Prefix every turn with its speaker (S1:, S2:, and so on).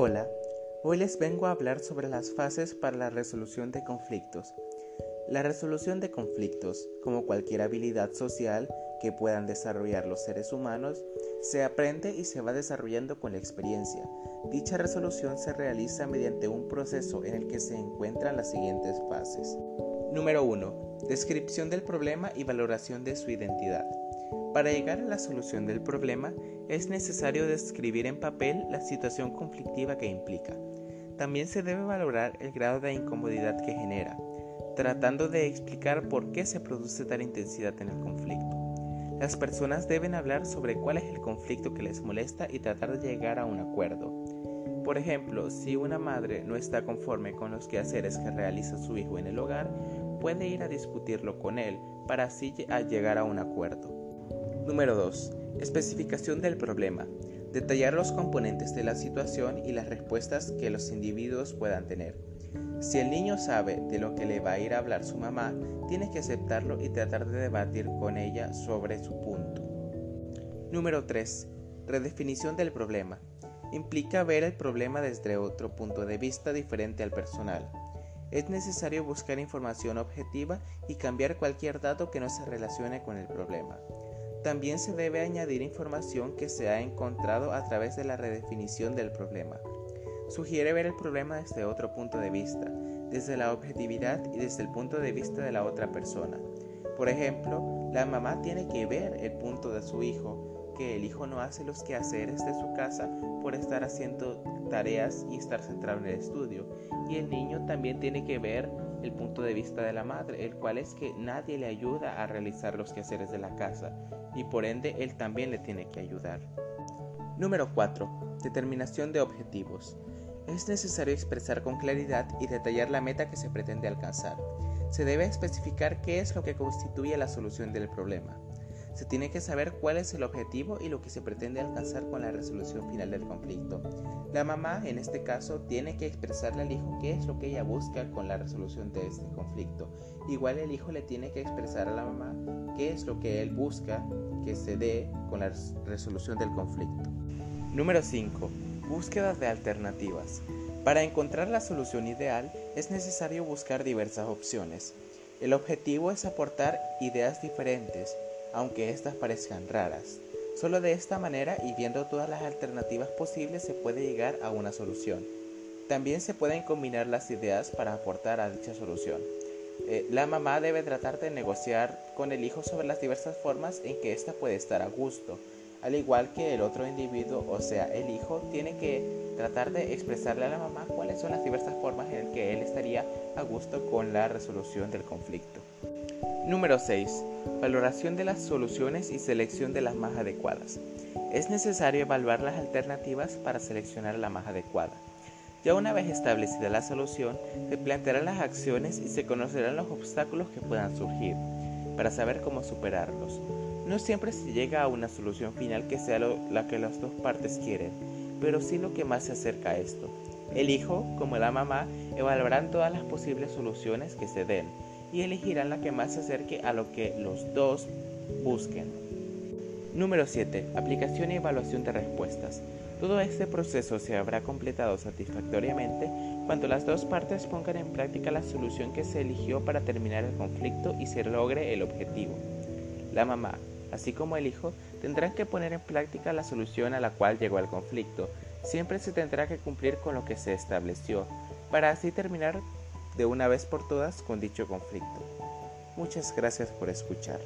S1: Hola, hoy les vengo a hablar sobre las fases para la resolución de conflictos. La resolución de conflictos, como cualquier habilidad social que puedan desarrollar los seres humanos, se aprende y se va desarrollando con la experiencia. Dicha resolución se realiza mediante un proceso en el que se encuentran las siguientes fases. Número 1. Descripción del problema y valoración de su identidad. Para llegar a la solución del problema es necesario describir en papel la situación conflictiva que implica. También se debe valorar el grado de incomodidad que genera, tratando de explicar por qué se produce tal intensidad en el conflicto. Las personas deben hablar sobre cuál es el conflicto que les molesta y tratar de llegar a un acuerdo. Por ejemplo, si una madre no está conforme con los quehaceres que realiza su hijo en el hogar, puede ir a discutirlo con él para así llegar a un acuerdo. Número 2. Especificación del problema. Detallar los componentes de la situación y las respuestas que los individuos puedan tener. Si el niño sabe de lo que le va a ir a hablar su mamá, tiene que aceptarlo y tratar de debatir con ella sobre su punto. Número 3. Redefinición del problema. Implica ver el problema desde otro punto de vista diferente al personal. Es necesario buscar información objetiva y cambiar cualquier dato que no se relacione con el problema. También se debe añadir información que se ha encontrado a través de la redefinición del problema. Sugiere ver el problema desde otro punto de vista, desde la objetividad y desde el punto de vista de la otra persona. Por ejemplo, la mamá tiene que ver el punto de su hijo, que el hijo no hace los quehaceres de su casa por estar haciendo tareas y estar centrado en el estudio. Y el niño también tiene que ver el punto de vista de la madre, el cual es que nadie le ayuda a realizar los quehaceres de la casa y por ende él también le tiene que ayudar. Número 4. Determinación de objetivos. Es necesario expresar con claridad y detallar la meta que se pretende alcanzar. Se debe especificar qué es lo que constituye la solución del problema. Se tiene que saber cuál es el objetivo y lo que se pretende alcanzar con la resolución final del conflicto. La mamá, en este caso, tiene que expresarle al hijo qué es lo que ella busca con la resolución de este conflicto. Igual el hijo le tiene que expresar a la mamá qué es lo que él busca que se dé con la resolución del conflicto. Número 5. Búsqueda de alternativas. Para encontrar la solución ideal es necesario buscar diversas opciones. El objetivo es aportar ideas diferentes, aunque éstas parezcan raras. Solo de esta manera y viendo todas las alternativas posibles se puede llegar a una solución. También se pueden combinar las ideas para aportar a dicha solución. Eh, la mamá debe tratar de negociar con el hijo sobre las diversas formas en que ésta puede estar a gusto, al igual que el otro individuo, o sea, el hijo, tiene que tratar de expresarle a la mamá cuáles son las diversas formas en que él estaría a gusto con la resolución del conflicto. Número 6. Valoración de las soluciones y selección de las más adecuadas. Es necesario evaluar las alternativas para seleccionar la más adecuada. Ya una vez establecida la solución, se plantearán las acciones y se conocerán los obstáculos que puedan surgir, para saber cómo superarlos. No siempre se llega a una solución final que sea la que las dos partes quieren, pero sí lo que más se acerca a esto. El hijo, como la mamá, evaluarán todas las posibles soluciones que se den y elegirán la que más se acerque a lo que los dos busquen. Número 7. Aplicación y evaluación de respuestas. Todo este proceso se habrá completado satisfactoriamente cuando las dos partes pongan en práctica la solución que se eligió para terminar el conflicto y se logre el objetivo. La mamá, así como el hijo, tendrán que poner en práctica la solución a la cual llegó el conflicto. Siempre se tendrá que cumplir con lo que se estableció, para así terminar de una vez por todas con dicho conflicto. Muchas gracias por escuchar.